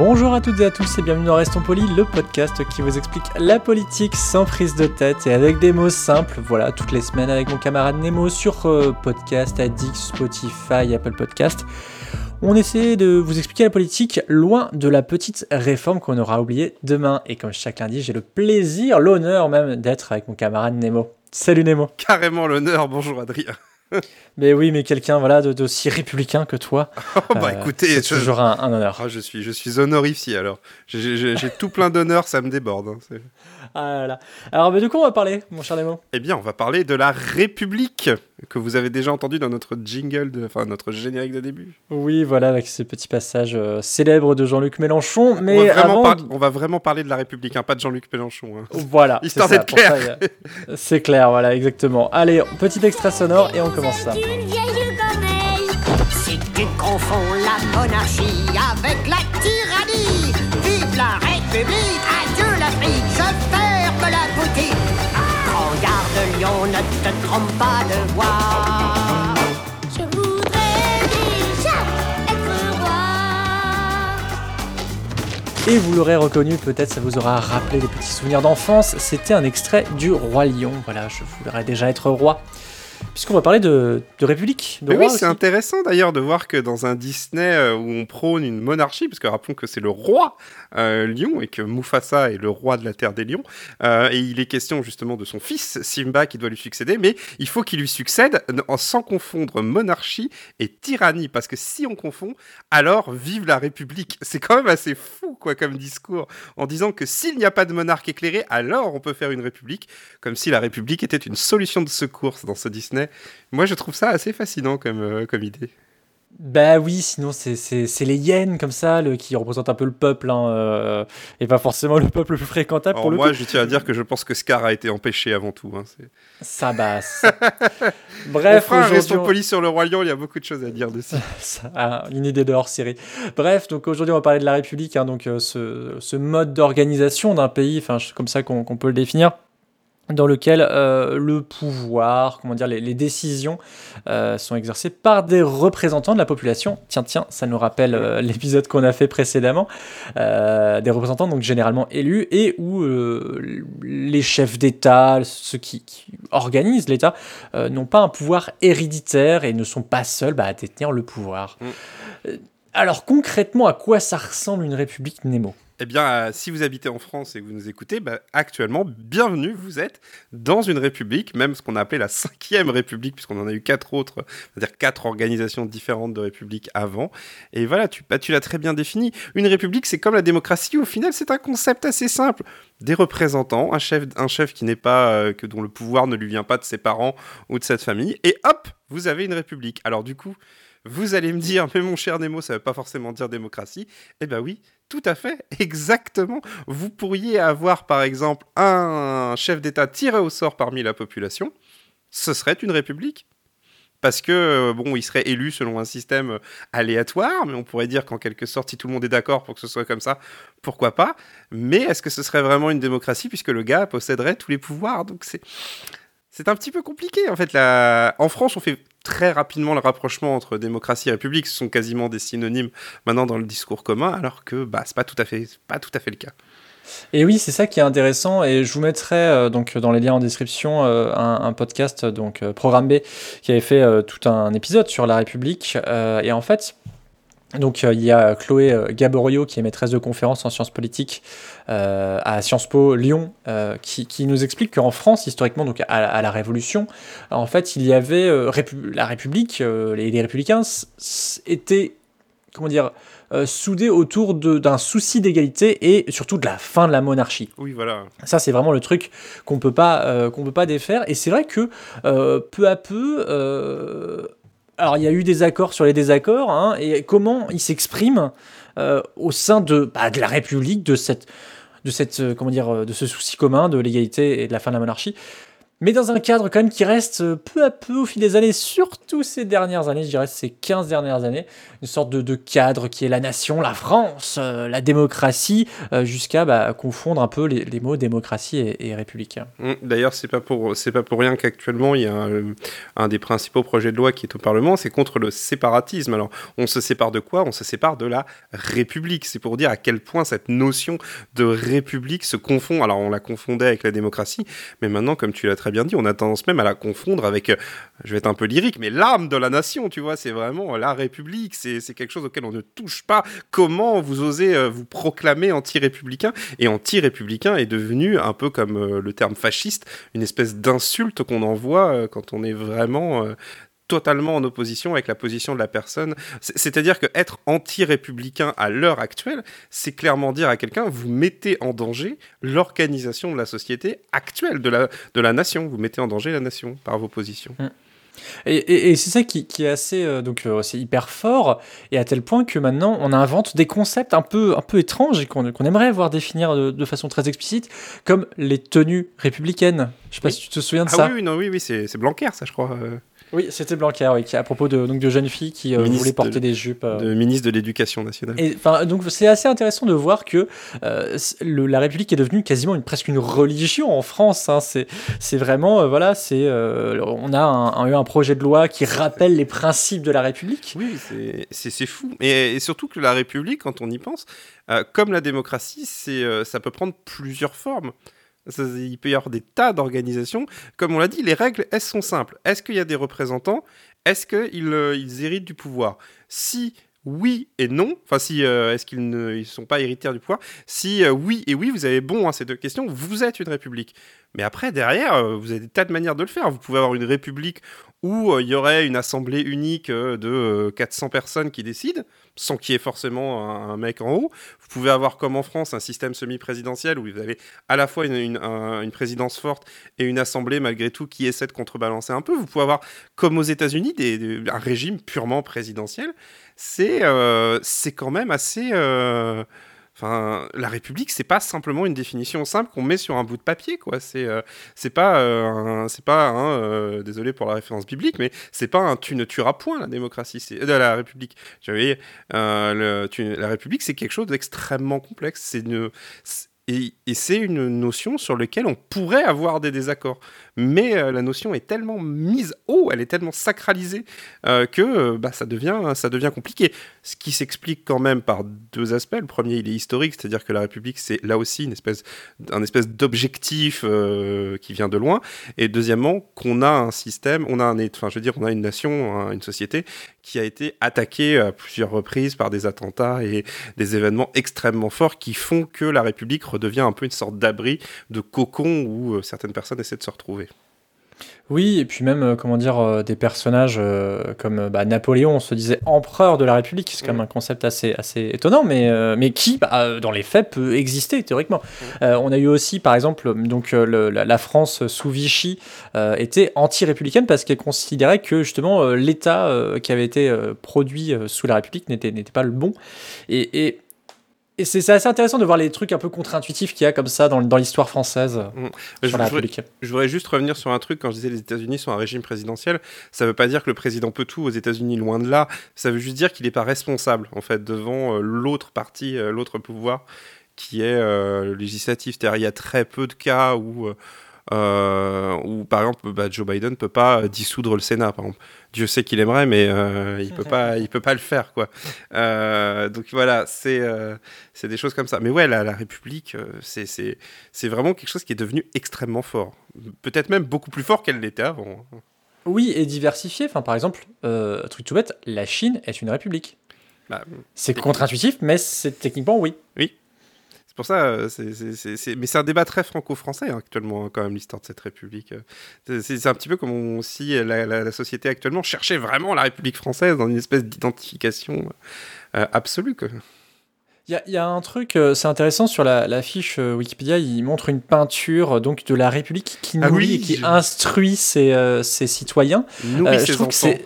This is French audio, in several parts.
Bonjour à toutes et à tous et bienvenue dans Restons Polis, le podcast qui vous explique la politique sans prise de tête et avec des mots simples. Voilà, toutes les semaines avec mon camarade Nemo sur euh, Podcast Addict, Spotify, Apple Podcast. On essaie de vous expliquer la politique loin de la petite réforme qu'on aura oubliée demain. Et comme chaque lundi, j'ai le plaisir, l'honneur même d'être avec mon camarade Nemo. Salut Nemo. Carrément l'honneur, bonjour Adrien. Mais oui, mais quelqu'un voilà d'aussi républicain que toi. Oh, bah euh, écoutez, c'est je- toujours un, un honneur. Ah, je suis, je suis honorifié alors. J'ai- J'ai j'ai tout plein d'honneur, ça me déborde. hein, c'est- Ah là là. Alors, mais de quoi on va parler, mon cher Nemo Eh bien, on va parler de la République que vous avez déjà entendu dans notre jingle, de, enfin notre générique de début. Oui, voilà, avec ce petit passage euh, célèbre de Jean-Luc Mélenchon. on, Mais va vraiment avant, par- on va vraiment parler de la République, hein, pas de Jean-Luc Mélenchon. hein. voilà, Histoire c'est ça, d'être ça, y a- C'est clair, voilà, exactement. Allez, petit extrait sonore et on commence ça. une vieille corneille. Si tu confonds la monarchie avec la tyrannie, vive la République, adieu l'Afrique, je ferme la boutique. Prends garde Lyon, ne te trompe pas de voix. Je voudrais déjà être roi. Et vous l'aurez reconnu, peut-être ça vous aura rappelé des petits souvenirs d'enfance. C'était un extrait du Roi Lion. Voilà, je voudrais déjà être roi. Puisqu'on va parler de, de République, de Mais roi oui, c'est intéressant d'ailleurs de voir que dans un Disney euh, où on prône une monarchie, parce que rappelons que c'est le roi euh, lion et que Mufasa est le roi de la terre des lions, euh, et il est question justement de son fils Simba qui doit lui succéder, mais il faut qu'il lui succède en- sans confondre monarchie et tyrannie, parce que si on confond, alors vive la République. C'est quand même assez fou quoi comme discours, en disant que s'il n'y a pas de monarque éclairé, alors on peut faire une République, comme si la République était une solution de secours dans ce Disney. Moi, je trouve ça assez fascinant comme, euh, comme idée. Bah oui, sinon c'est- les hyènes comme ça le, qui représentent un peu le peuple, hein, euh, et pas forcément le peuple le plus fréquentable Alors pour le moi, coup. je tiens à dire que je pense que Scar a été empêché avant tout. hein, Ça bah. ça. On Bref, fera un Restons polis sur le Roi Lion, il y a beaucoup de choses à dire dessus. Ça, ah, une idée de hors série. Bref, donc aujourd'hui on va parler de la République, hein, donc euh, ce, ce mode d'organisation d'un pays, enfin comme ça qu'on qu'on peut le définir, dans lequel euh, le pouvoir, comment dire, les, les décisions euh, sont exercées par des représentants de la population. Tiens, tiens, ça nous rappelle euh, l'épisode qu'on a fait précédemment, des représentants donc généralement élus et où les chefs d'État, ceux qui, qui organisent l'État, n'ont pas un pouvoir héréditaire et ne sont pas seuls bah, à détenir le pouvoir. Mm. Alors concrètement, à quoi ça ressemble une république Nemo? Eh bien, euh, si vous habitez en France et que vous nous écoutez, bah, actuellement, bienvenue, vous êtes dans une république, même ce qu'on a appelé la cinquième république, puisqu'on en a eu quatre autres, c'est-à-dire quatre organisations différentes de républiques avant. Et voilà, tu, bah, tu l'as très bien défini. Une république, c'est comme la démocratie, au final, c'est un concept assez simple. Des représentants, un chef, un chef qui n'est pas, euh, que dont le pouvoir ne lui vient pas de ses parents ou de cette famille, et hop, vous avez une république. Alors du coup, vous allez me dire, mais mon cher Nemo, ça ne veut pas forcément dire démocratie. Eh ben oui, tout à fait, exactement. Vous pourriez avoir, par exemple, un chef d'État tiré au sort parmi la population. Ce serait une république. Parce que, euh, bon, il serait élu selon un système euh, aléatoire, mais on pourrait dire qu'en quelque sorte, si tout le monde est d'accord pour que ce soit comme ça, pourquoi pas. Mais est-ce que ce serait vraiment une démocratie, puisque le gars posséderait tous les pouvoirs? Donc c'est. C'est un petit peu compliqué en fait. En France, on fait très rapidement le rapprochement entre démocratie et république. Ce sont quasiment des synonymes maintenant dans le discours commun, alors que bah, c'est pas tout à fait, pas tout à fait le cas. Et oui, c'est ça qui est intéressant. Et je vous mettrai euh, donc dans les liens en description euh, un, podcast, donc euh, Programme qui avait fait tout un épisode sur la République. Et en fait, donc il y a Chloé euh, Gaborio, qui est maîtresse de conférence en sciences politiques à Sciences Po Lyon, qui, qui nous explique qu'en France, historiquement, donc à, la Révolution, en fait, il y avait la République, les, les républicains étaient, comment dire, euh, soudés autour de- d'un souci d'égalité et surtout de la fin de la monarchie. Oui, voilà. Ça, c'est vraiment le truc qu'on peut pas euh, qu'on peut pas défaire. Et c'est vrai que euh, peu à peu. euh, alors il y a eu des accords sur les désaccords, hein, et comment ils s'expriment au sein de, bah, de la République, de cette, de cette, comment dire, de ce souci commun de l'égalité et de la fin de la monarchie. Mais dans un cadre quand même qui reste euh, peu à peu au fil des années, surtout ces dernières années, je dirais ces 15 dernières années, une sorte de, cadre qui est la nation, la France, euh, la démocratie, euh, jusqu'à bah, confondre un peu les, mots démocratie et, et républicain. Mm, D'ailleurs, c'est pas pas pour rien qu'actuellement il y a un, un des principaux projets de loi qui est au Parlement, c'est contre le séparatisme. Alors, on se sépare de quoi? On se sépare de la République. C'est pour dire à quel point cette notion de République se confond. Alors, on la confondait avec la démocratie, mais maintenant, comme tu l'as très bien dit, on a tendance même à la confondre avec, euh, je vais être un peu lyrique, mais l'âme de la nation. Tu vois, c'est vraiment la République. C'est quelque chose auquel on ne touche pas. Comment vous osez euh, vous proclamer anti-républicain? Et anti-républicain est devenu un peu comme euh, le terme fasciste, une espèce d'insulte qu'on envoie quand on est vraiment totalement en opposition avec la position de la personne. C'est- C'est-à-dire que être anti-républicain à l'heure actuelle, c'est clairement dire à quelqu'un, vous mettez en danger l'organisation de la société actuelle, de la, de la nation. Vous mettez en danger la nation par vos positions. Et, et- et c'est ça qui, qui est assez, euh, donc euh, c'est hyper fort, et à tel point que maintenant on invente des concepts un peu, un peu étranges et qu'on aimerait voir définir de, de façon très explicite, comme les tenues républicaines. Je sais pas Oui. si tu te souviens de Ah ça. oui, oui, non, oui, oui, c'est c'est Blanquer, ça, je crois. euh, Oui, c'était Blanquer, oui, qui, à propos de, donc, de jeunes filles qui euh, voulaient porter de- des jupes. euh, de ministre de l'Éducation nationale. Et donc c'est assez intéressant de voir que euh, le- la République est devenue quasiment une, presque une religion en France. hein. C'est, vraiment, voilà, c'est, on a un, un- eu un projet de loi qui rappelle les principes de la République. Oui, c'est- fou. Et, et surtout que la République, quand on y pense, comme la démocratie, c'est ça peut prendre plusieurs formes. Il peut y avoir des tas d'organisations. Comme on l'a dit, les règles, elles sont simples. Est-ce qu'il y a des représentants? Est-ce qu'ils euh, ils héritent du pouvoir? Si oui et non, enfin si euh, est-ce qu'ils ne sont pas héritiers du pouvoir? Si euh, oui et oui, vous avez bon à ces deux questions, vous êtes une république. Mais après, derrière, euh, vous avez des tas de manières de le faire. Vous pouvez avoir une république où il y aurait une assemblée unique de euh, 400 personnes qui décident, sans qu'il y ait forcément un, mec en haut. Vous pouvez avoir, comme en France, un système semi-présidentiel où vous avez à la fois une, une- un- une présidence forte et une assemblée, malgré tout, qui essaie de contrebalancer un peu. Vous pouvez avoir, comme aux États-Unis, un régime purement présidentiel. C'est euh, c'est quand même assez. euh, Enfin, la République, c'est pas simplement une définition simple qu'on met sur un bout de papier, quoi. C'est euh, c'est pas, euh, c'est pas, désolé pour la référence biblique, mais c'est pas un tu ne tueras point la démocratie, c'est de la République. Tu la République, c'est quelque chose d'extrêmement complexe. C'est une et c'est une notion sur laquelle on pourrait avoir des désaccords. Mais euh, la notion est tellement mise haut, elle est tellement sacralisée euh, que euh, bah, ça, devient, ça devient compliqué. Ce qui s'explique quand même par deux aspects. Le premier, il est historique, c'est-à-dire que la République, c'est là aussi une espèce, un espèce d'objectif qui vient de loin. Et deuxièmement, qu'on a un système, on a un, enfin, je veux dire, on a une nation, un- une société qui a été attaquée à plusieurs reprises par des attentats et des événements extrêmement forts qui font que la République redevient un peu une sorte d'abri, de cocon où certaines personnes essaient de se retrouver. Oui, et puis même, euh, comment dire, euh, des personnages euh, comme bah, Napoléon, on se disait empereur de la République, c'est quand même un concept assez, assez étonnant, mais, mais qui, bah, dans les faits, peut exister théoriquement. Euh, on a eu aussi, par exemple, donc, le- la, la France sous Vichy était anti-républicaine parce qu'elle considérait que justement l'État qui avait été produit sous la République n'était n'était pas le bon. Et, et, et c'est assez intéressant de voir les trucs un peu contre-intuitifs qu'il y a comme ça dans, dans l'histoire française Je, sur la je voudrais- République. je voudrais juste revenir sur un truc quand je disais les États-Unis sont un régime présidentiel. Ça veut pas dire que le président peut tout aux États-Unis, loin de là. Ça veut juste dire qu'il n'est pas responsable en fait devant euh, l'autre partie, euh, l'autre pouvoir qui est euh, le législatif. C'est-à-dire il y a très peu de cas où où par exemple bah, Joe Biden peut pas euh, dissoudre le Sénat par exemple. Dieu sait qu'il aimerait mais euh, il peut pas il peut pas le faire quoi. Euh, donc voilà c'est euh, c'est des choses comme ça. Mais ouais la, la République euh, c'est c'est c'est vraiment quelque chose qui est devenu extrêmement fort. Peut-être même beaucoup plus fort qu'elle l'était avant. Oui, et diversifié. Enfin, par exemple, euh, truc tout bête, la Chine est une république. Bah, C'est contre-intuitif, mais c'est techniquement oui. C'est pour ça, euh, c'est, c'est- c'est- c'est- mais c'est un débat très franco-français hein, actuellement, quand même, l'histoire de cette République. euh. C'est, un petit peu comme on- si la, la- la société actuellement cherchait vraiment la République française dans une espèce d'identification euh, absolue. quoi. Il y, a- il y a un truc, euh, c'est intéressant sur la, la fiche euh, Wikipédia, il montre une peinture euh, donc de la République qui Ah nourrit oui, et qui je- instruit ses, ses citoyens. Nourrit Euh, je ses trouve que enfants.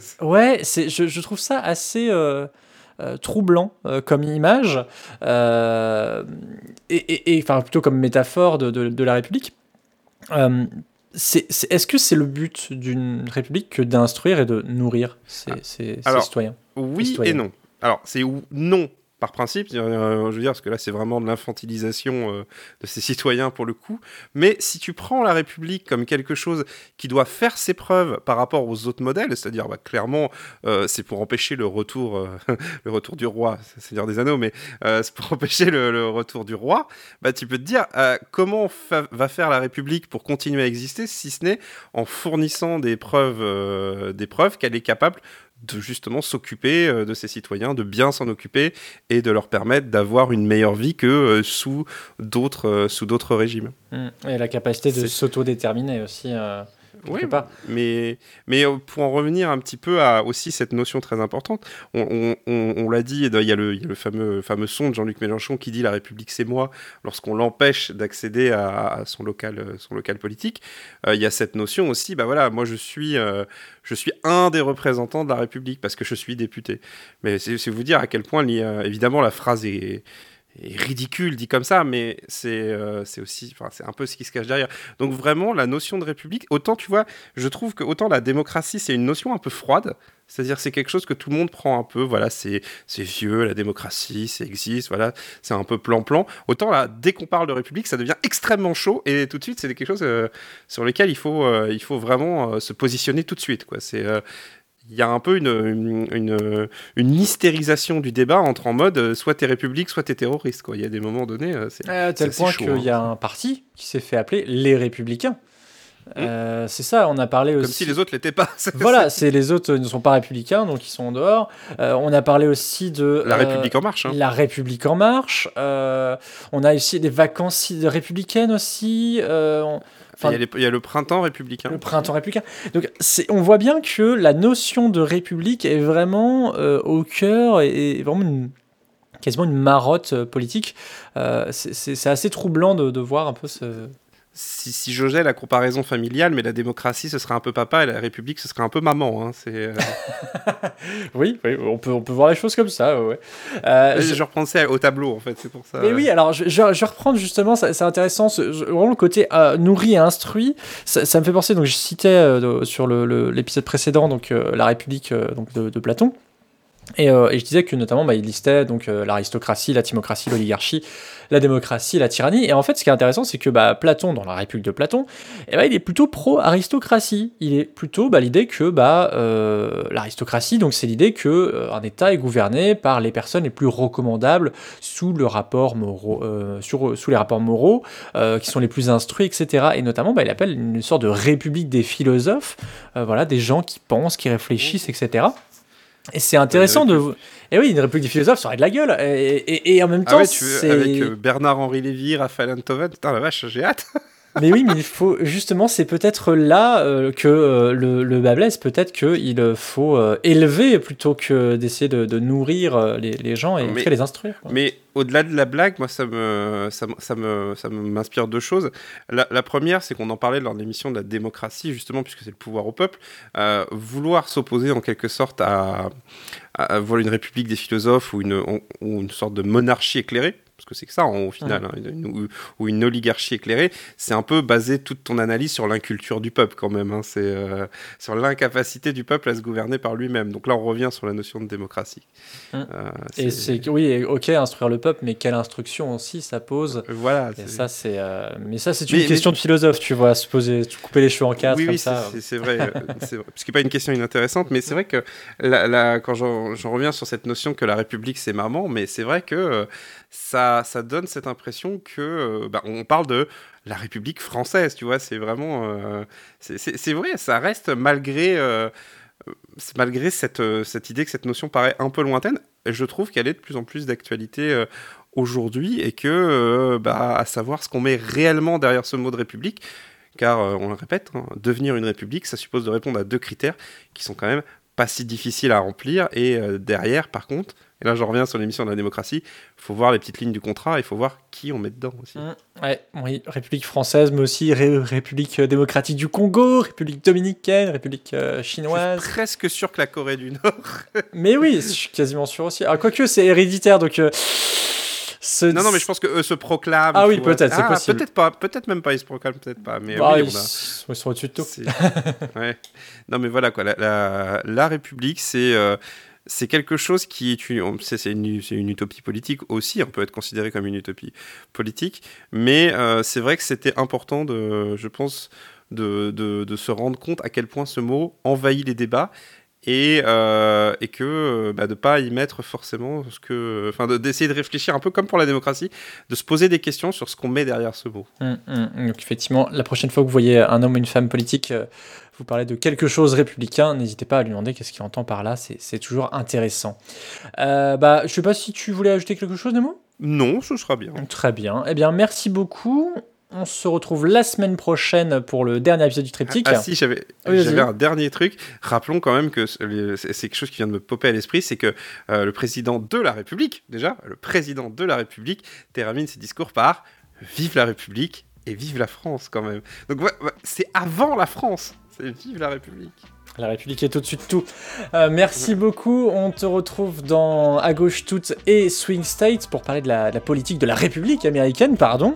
c'est- Ouais, c'est, je, je trouve ça assez euh, troublant euh, comme image, euh, et, et- et- enfin plutôt comme métaphore de, de- de la République. C'est, c'est- est-ce que c'est le but d'une République que d'instruire et de nourrir ses, ses- ses Alors, citoyens Oui et non. Alors, c'est non par principe, euh, je veux dire, parce que là, c'est vraiment de l'infantilisation euh, de ces citoyens pour le coup. Mais si tu prends la République comme quelque chose qui doit faire ses preuves par rapport aux autres modèles, c'est-à-dire bah, clairement, euh, c'est pour empêcher le retour, euh, le retour du roi, Seigneur des Anneaux, mais euh, c'est pour empêcher le, retour du roi, bah, tu peux te dire euh, comment va faire la République pour continuer à exister, si ce n'est en fournissant des preuves, euh, des preuves qu'elle est capable de justement s'occuper euh, de ses citoyens, de bien s'en occuper et de leur permettre d'avoir une meilleure vie que euh, sous d'autres euh, sous d'autres régimes. Mm. Et la capacité de s'autodéterminer aussi. euh, Oui, part. mais, mais euh, pour en revenir un petit peu à aussi cette notion très importante, on, on- on- on l'a dit, il y a le, il y a le fameux, fameux son de Jean-Luc Mélenchon qui dit La République c'est moi, lorsqu'on l'empêche d'accéder à, à son, local, son local politique, euh, il y a cette notion aussi, bah voilà, moi je suis, euh, je suis un des représentants de la République parce que je suis député. Mais c'est vous dire à quel point, évidemment, la phrase est est ridicule dit comme ça, mais c'est euh, aussi, enfin, c'est un peu ce qui se cache derrière. Donc vraiment, la notion de république, autant tu vois, je trouve que autant la démocratie, c'est une notion un peu froide, c'est-à-dire c'est quelque chose que tout le monde prend un peu, voilà, c'est vieux, la démocratie, ça existe, voilà, c'est un peu plan-plan. Autant là, dès qu'on parle de république, ça devient extrêmement chaud et tout de suite, c'est quelque chose euh, sur lequel il faut, euh, il faut vraiment euh, se positionner tout de suite, quoi. C'est il y a un peu une, une, une, une hystérisation du débat entre en mode euh, soit t'es république, soit t'es terroriste. Quoi. Il y a des moments donnés, euh, c'est À tel c'est point qu'il hein. y a un parti qui s'est fait appeler les Républicains. Euh, c'est ça, on a parlé comme aussi. si les autres l'étaient pas. Voilà, c'est les autres ne sont pas républicains, donc ils sont en dehors. Euh, on a parlé aussi de La euh, République en marche. hein. La République en marche. Euh, on a aussi des vacances républicaines aussi. Euh, on- enfin, il, y a les- il y a le printemps républicain. le printemps républicain. Donc, on voit bien que la notion de république est vraiment euh, au cœur et, et vraiment une- quasiment une marotte euh, politique. Euh, c'est assez troublant de, de voir un peu ce. Si, si j'osais la comparaison familiale, mais la démocratie, ce serait un peu papa et la République, ce serait un peu maman. hein. Euh, Oui, oui, on peut, on peut voir les choses comme ça. ouais. Euh, je- je repensais au tableau, en fait, c'est pour ça. Mais oui, alors je, je, reprendre justement, c'est intéressant, ce- vraiment le côté euh, nourri et instruit, ça, ça me fait penser, donc je citais sur le- le- l'épisode précédent, donc la République donc, de, de Platon, et, euh, et je disais que notamment bah, il listait donc euh, l'aristocratie, la timocratie, l'oligarchie, la démocratie, la tyrannie, et en fait ce qui est intéressant c'est que bah, Platon, dans la République de Platon, eh ben, il est plutôt pro-aristocratie, il est plutôt bah, l'idée que euh, l'aristocratie, donc c'est l'idée que un État est gouverné par les personnes les plus recommandables sous sous les rapports moraux, qui sont les plus instruits, etc. Et notamment, il appelle une sorte de république des philosophes, voilà, des gens qui pensent, qui réfléchissent, etc. Et c'est intéressant de. Et oui, une république des philosophes, ça aurait de la gueule. Et, et- et en même Ah temps, ouais, tu veux, avec euh, Bernard-Henri Lévy, Raphaël Enthoven, putain la vache, j'ai hâte. Mais oui, mais il faut justement, c'est peut-être là euh, que euh, le, le bas blesse. Peut-être qu'il euh, faut euh, élever plutôt que d'essayer de, de nourrir les, les gens et Mais- les instruire. quoi. Mais au-delà de la blague, moi, ça me, ça, ça me, ça m'inspire deux choses. La, la première, c'est qu'on en parlait lors de l'émission de la démocratie, justement, puisque c'est le pouvoir au peuple. Vouloir s'opposer en quelque sorte à, à, à, voilà, une république des philosophes ou une, ou une sorte de monarchie éclairée, parce que c'est que ça, en- au final, hein, une- ou, ou une oligarchie éclairée, c'est un peu baser toute ton analyse sur l'inculture du peuple, quand même. hein. c'est euh, sur l'incapacité du peuple à se gouverner par lui-même. Donc là, on revient sur la notion de démocratie. Hum. Euh, Et c'est oui, ok, instruire le peuple, mais quelle instruction aussi ça pose? Voilà. Et c'est- ça, c'est. euh, Mais ça, c'est une Mais- question de philosophe, tu vois, se poser, se couper les cheveux en quatre oui, comme oui, ça. c'est- vrai, euh, c'est vrai. Ce qui n'est pas une question inintéressante, mais c'est vrai que la- la- quand j'en j'en reviens sur cette notion que la République c'est maman, mais c'est vrai que euh, ça, donne cette impression que euh, bah, on parle de la République française, tu vois, c'est vraiment, euh, c'est- vrai, ça reste malgré, euh, malgré cette, cette idée que cette notion paraît un peu lointaine, je trouve qu'elle est de plus en plus d'actualité. aujourd'hui et que bah, à savoir ce qu'on met réellement derrière ce mot de république car on le répète, hein, devenir une république, ça suppose de répondre à deux critères qui sont quand même pas si difficile à remplir. Et derrière, par contre, et là je reviens sur l'émission de la démocratie, il faut voir les petites lignes du contrat, il faut voir qui on met dedans aussi. Mm, ouais, oui, République française, mais aussi Ré- République démocratique du Congo, République dominicaine, République euh, Je suis chinoise. presque sûr que la Corée du Nord. Mais oui, je suis quasiment sûr aussi. Ah, quoique, c'est héréditaire, donc. euh, non, non, mais je pense qu'eux se proclament. Ah oui, peut-être, c'est Ah, possible. Peut-être pas, peut-être même pas, ils se proclament, peut-être pas. Mais Bah, oui, ils, on a- ils sont au-dessus de tout. Ouais. Non, mais voilà, quoi. La, la- la République, c'est. euh, c'est quelque chose qui est une, utopie politique aussi, on peut être considéré comme une utopie politique, mais euh, c'est vrai que c'était important, de, je pense, de se rendre compte à quel point ce mot envahit les débats et, euh, et que euh, bah, de pas y mettre forcément ce que, enfin, de- d'essayer de réfléchir un peu comme pour la démocratie, de se poser des questions sur ce qu'on met derrière ce mot. Hum, hum. Donc effectivement, la prochaine fois que vous voyez un homme ou une femme politique euh, vous parler de quelque chose républicain, n'hésitez pas à lui demander qu'est-ce qu'il entend par là, c'est c'est toujours intéressant. Euh, bah, je sais pas si tu voulais ajouter quelque chose, Nemo? Non, ce sera bien. Très bien. Eh bien, merci beaucoup. On se retrouve la semaine prochaine pour le dernier épisode du triptyque. Ah si, j'avais Oui, j'avais un dernier truc. Rappelons quand même que c'est quelque chose qui vient de me popper à l'esprit, c'est que euh, le président de la République, déjà, le président de la République termine ses discours par « Vive la République et vive la France » quand même. Donc c'est avant la France, c'est « Vive la République La République est au-dessus de tout. Euh, merci beaucoup. On te retrouve dans À gauche toute et Swing State pour parler de la, politique de la République américaine, pardon.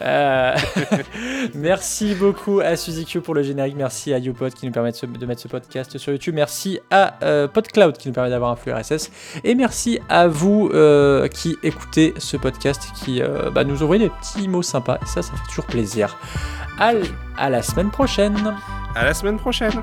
Euh, merci beaucoup à Suzy Q pour le générique. Merci à YouPod qui nous permet de, mettre ce podcast sur YouTube. Merci à euh, PodCloud qui nous permet d'avoir un flux RSS. Et merci à vous qui écoutez ce podcast, qui bah, nous envoyez des petits mots sympas. Et ça, ça fait toujours plaisir. À la semaine prochaine. !» À la semaine prochaine